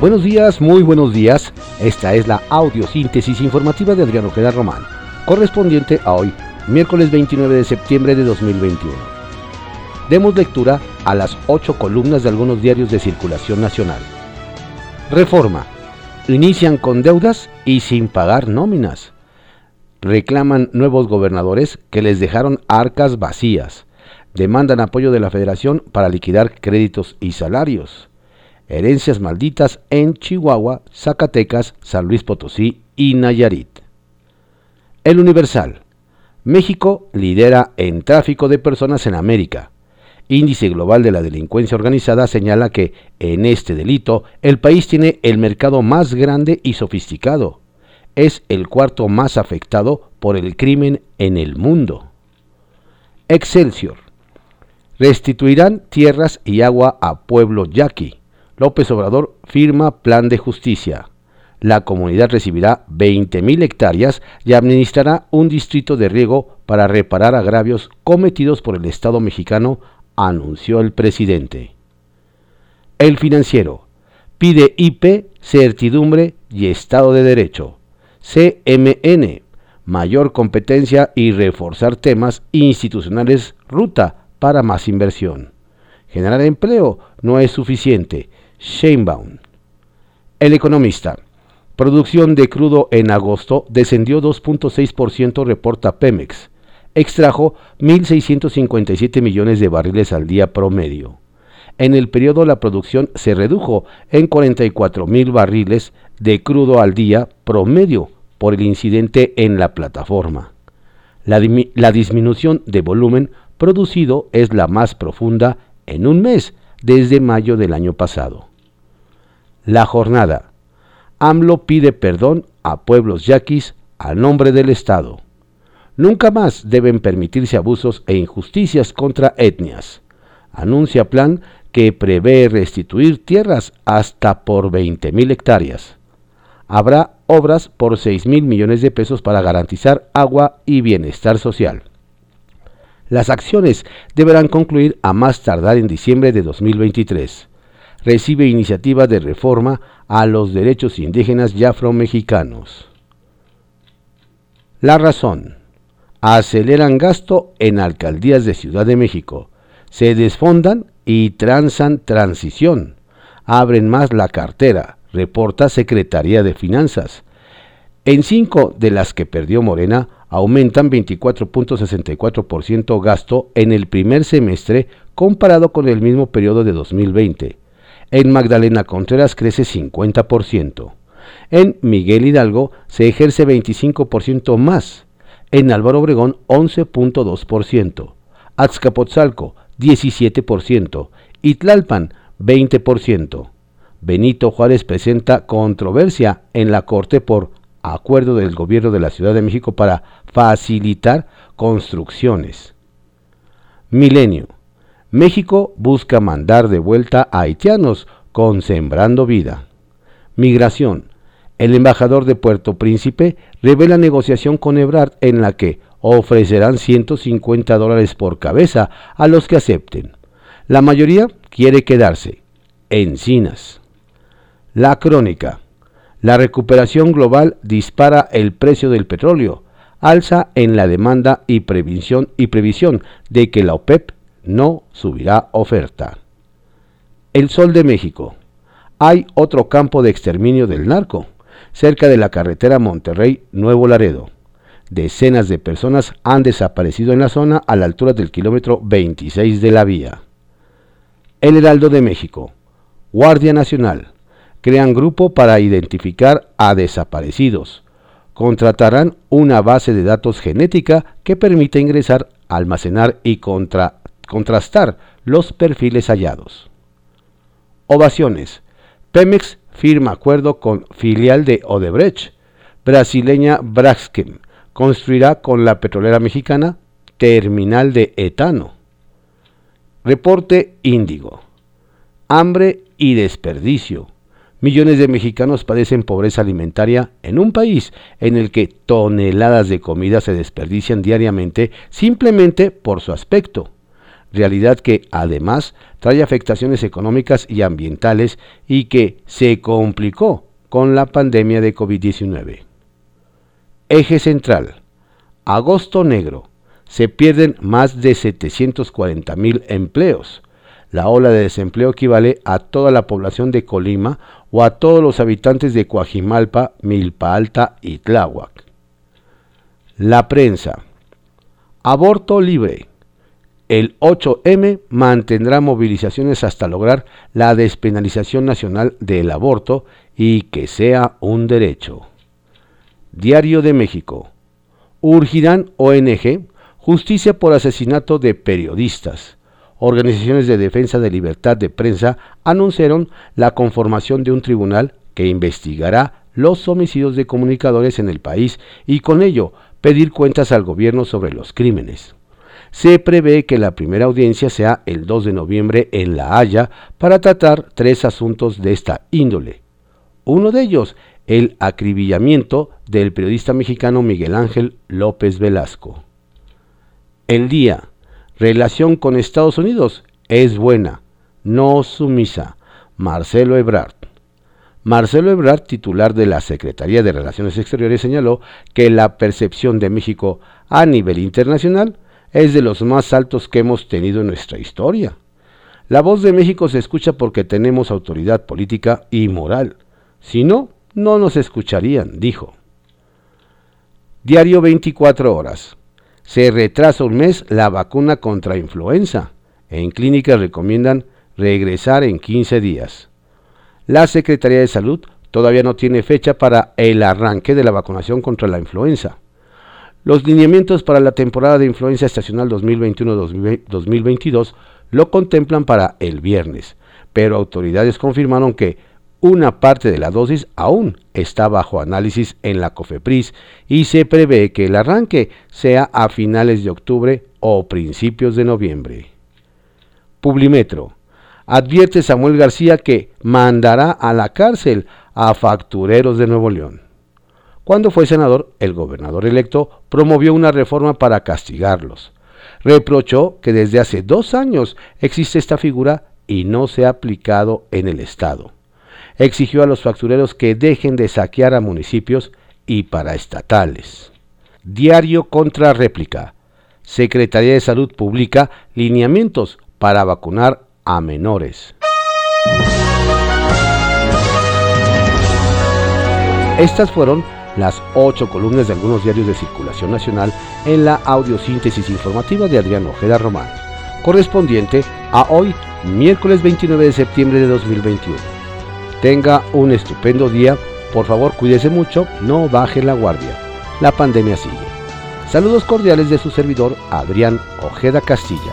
Buenos días, muy buenos días. Esta es la audiosíntesis informativa de Adriano Ojeda Román, correspondiente a hoy, miércoles 29 de septiembre de 2021. Demos lectura a las ocho columnas de algunos diarios de circulación nacional. Reforma. Inician con deudas y sin pagar nóminas. Reclaman nuevos gobernadores que les dejaron arcas vacías. Demandan apoyo de la federación para liquidar créditos y salarios herencias malditas en Chihuahua, Zacatecas, San Luis Potosí y Nayarit. El Universal. México lidera en tráfico de personas en América. Índice Global de la Delincuencia Organizada señala que en este delito el país tiene el mercado más grande y sofisticado. Es el cuarto más afectado por el crimen en el mundo. Excelsior. Restituirán tierras y agua a pueblo yaqui. López Obrador firma plan de justicia. La comunidad recibirá 20.000 hectáreas y administrará un distrito de riego para reparar agravios cometidos por el Estado mexicano, anunció el presidente. El financiero pide IP, certidumbre y Estado de Derecho. CMN, mayor competencia y reforzar temas institucionales, ruta para más inversión. Generar empleo no es suficiente Sheinbaum. El economista. Producción de crudo en agosto descendió 2.6%, reporta Pemex. Extrajo 1.657 millones de barriles al día promedio. En el periodo la producción se redujo en 44 mil barriles de crudo al día promedio por el incidente en la plataforma. La, la disminución de volumen producido es la más profunda en un mes desde mayo del año pasado. La jornada. AMLO pide perdón a pueblos yaquis a nombre del Estado. Nunca más deben permitirse abusos e injusticias contra etnias. Anuncia plan que prevé restituir tierras hasta por 20.000 hectáreas. Habrá obras por 6 mil millones de pesos para garantizar agua y bienestar social. Las acciones deberán concluir a más tardar en diciembre de 2023 recibe iniciativa de reforma a los derechos indígenas y afromexicanos. La razón. Aceleran gasto en alcaldías de Ciudad de México. Se desfondan y transan transición. Abren más la cartera, reporta Secretaría de Finanzas. En cinco de las que perdió Morena, aumentan 24.64% gasto en el primer semestre comparado con el mismo periodo de 2020. En Magdalena Contreras crece 50%. En Miguel Hidalgo se ejerce 25% más. En Álvaro Obregón 11.2%. Azcapotzalco 17%. Y Tlalpan 20%. Benito Juárez presenta controversia en la Corte por acuerdo del gobierno de la Ciudad de México para facilitar construcciones. Milenio. México busca mandar de vuelta a haitianos con Sembrando Vida. Migración. El embajador de Puerto Príncipe revela negociación con Ebrard en la que ofrecerán 150 dólares por cabeza a los que acepten. La mayoría quiere quedarse. Encinas. La crónica. La recuperación global dispara el precio del petróleo, alza en la demanda y previsión, y previsión de que la OPEP no subirá oferta. El Sol de México. Hay otro campo de exterminio del narco, cerca de la carretera Monterrey-Nuevo Laredo. Decenas de personas han desaparecido en la zona a la altura del kilómetro 26 de la vía. El Heraldo de México. Guardia Nacional. Crean grupo para identificar a desaparecidos. Contratarán una base de datos genética que permita ingresar, almacenar y contra contrastar los perfiles hallados. Ovaciones. Pemex firma acuerdo con filial de Odebrecht. Brasileña Braskem construirá con la petrolera mexicana terminal de etano. Reporte Índigo. Hambre y desperdicio. Millones de mexicanos padecen pobreza alimentaria en un país en el que toneladas de comida se desperdician diariamente simplemente por su aspecto realidad que además trae afectaciones económicas y ambientales y que se complicó con la pandemia de COVID-19. Eje central. Agosto negro. Se pierden más de 740 mil empleos. La ola de desempleo equivale a toda la población de Colima o a todos los habitantes de Coajimalpa, Milpa Alta y Tláhuac. La prensa. Aborto libre. El 8M mantendrá movilizaciones hasta lograr la despenalización nacional del aborto y que sea un derecho. Diario de México. Urgirán ONG justicia por asesinato de periodistas. Organizaciones de defensa de libertad de prensa anunciaron la conformación de un tribunal que investigará los homicidios de comunicadores en el país y con ello pedir cuentas al gobierno sobre los crímenes. Se prevé que la primera audiencia sea el 2 de noviembre en La Haya para tratar tres asuntos de esta índole. Uno de ellos, el acribillamiento del periodista mexicano Miguel Ángel López Velasco. El día, relación con Estados Unidos es buena, no sumisa. Marcelo Ebrard. Marcelo Ebrard, titular de la Secretaría de Relaciones Exteriores, señaló que la percepción de México a nivel internacional es de los más altos que hemos tenido en nuestra historia. La voz de México se escucha porque tenemos autoridad política y moral. Si no, no nos escucharían, dijo. Diario 24 horas. Se retrasa un mes la vacuna contra influenza. En clínicas recomiendan regresar en 15 días. La Secretaría de Salud todavía no tiene fecha para el arranque de la vacunación contra la influenza. Los lineamientos para la temporada de influencia estacional 2021-2022 lo contemplan para el viernes, pero autoridades confirmaron que una parte de la dosis aún está bajo análisis en la COFEPRIS y se prevé que el arranque sea a finales de octubre o principios de noviembre. Publimetro. Advierte Samuel García que mandará a la cárcel a factureros de Nuevo León. Cuando fue senador, el gobernador electo promovió una reforma para castigarlos. Reprochó que desde hace dos años existe esta figura y no se ha aplicado en el Estado. Exigió a los factureros que dejen de saquear a municipios y paraestatales. Diario contra réplica. Secretaría de Salud publica lineamientos para vacunar a menores. Estas fueron las ocho columnas de algunos diarios de circulación nacional en la audiosíntesis informativa de Adrián Ojeda Román, correspondiente a hoy, miércoles 29 de septiembre de 2021. Tenga un estupendo día, por favor cuídese mucho, no baje la guardia. La pandemia sigue. Saludos cordiales de su servidor Adrián Ojeda Castilla.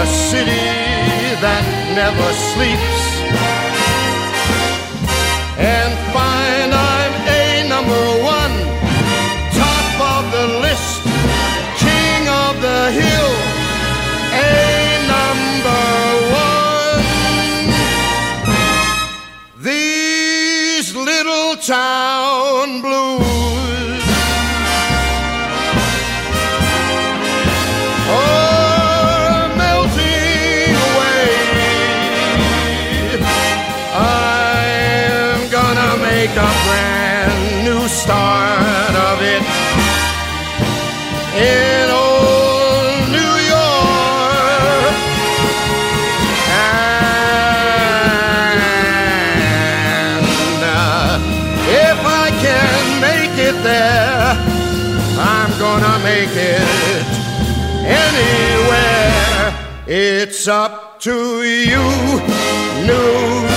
a city that never sleeps and find I'm a number one, top of the list, king of the hill, a number one. These little town in old New York. And uh, if I can make it there, I'm gonna make it anywhere. It's up to you, New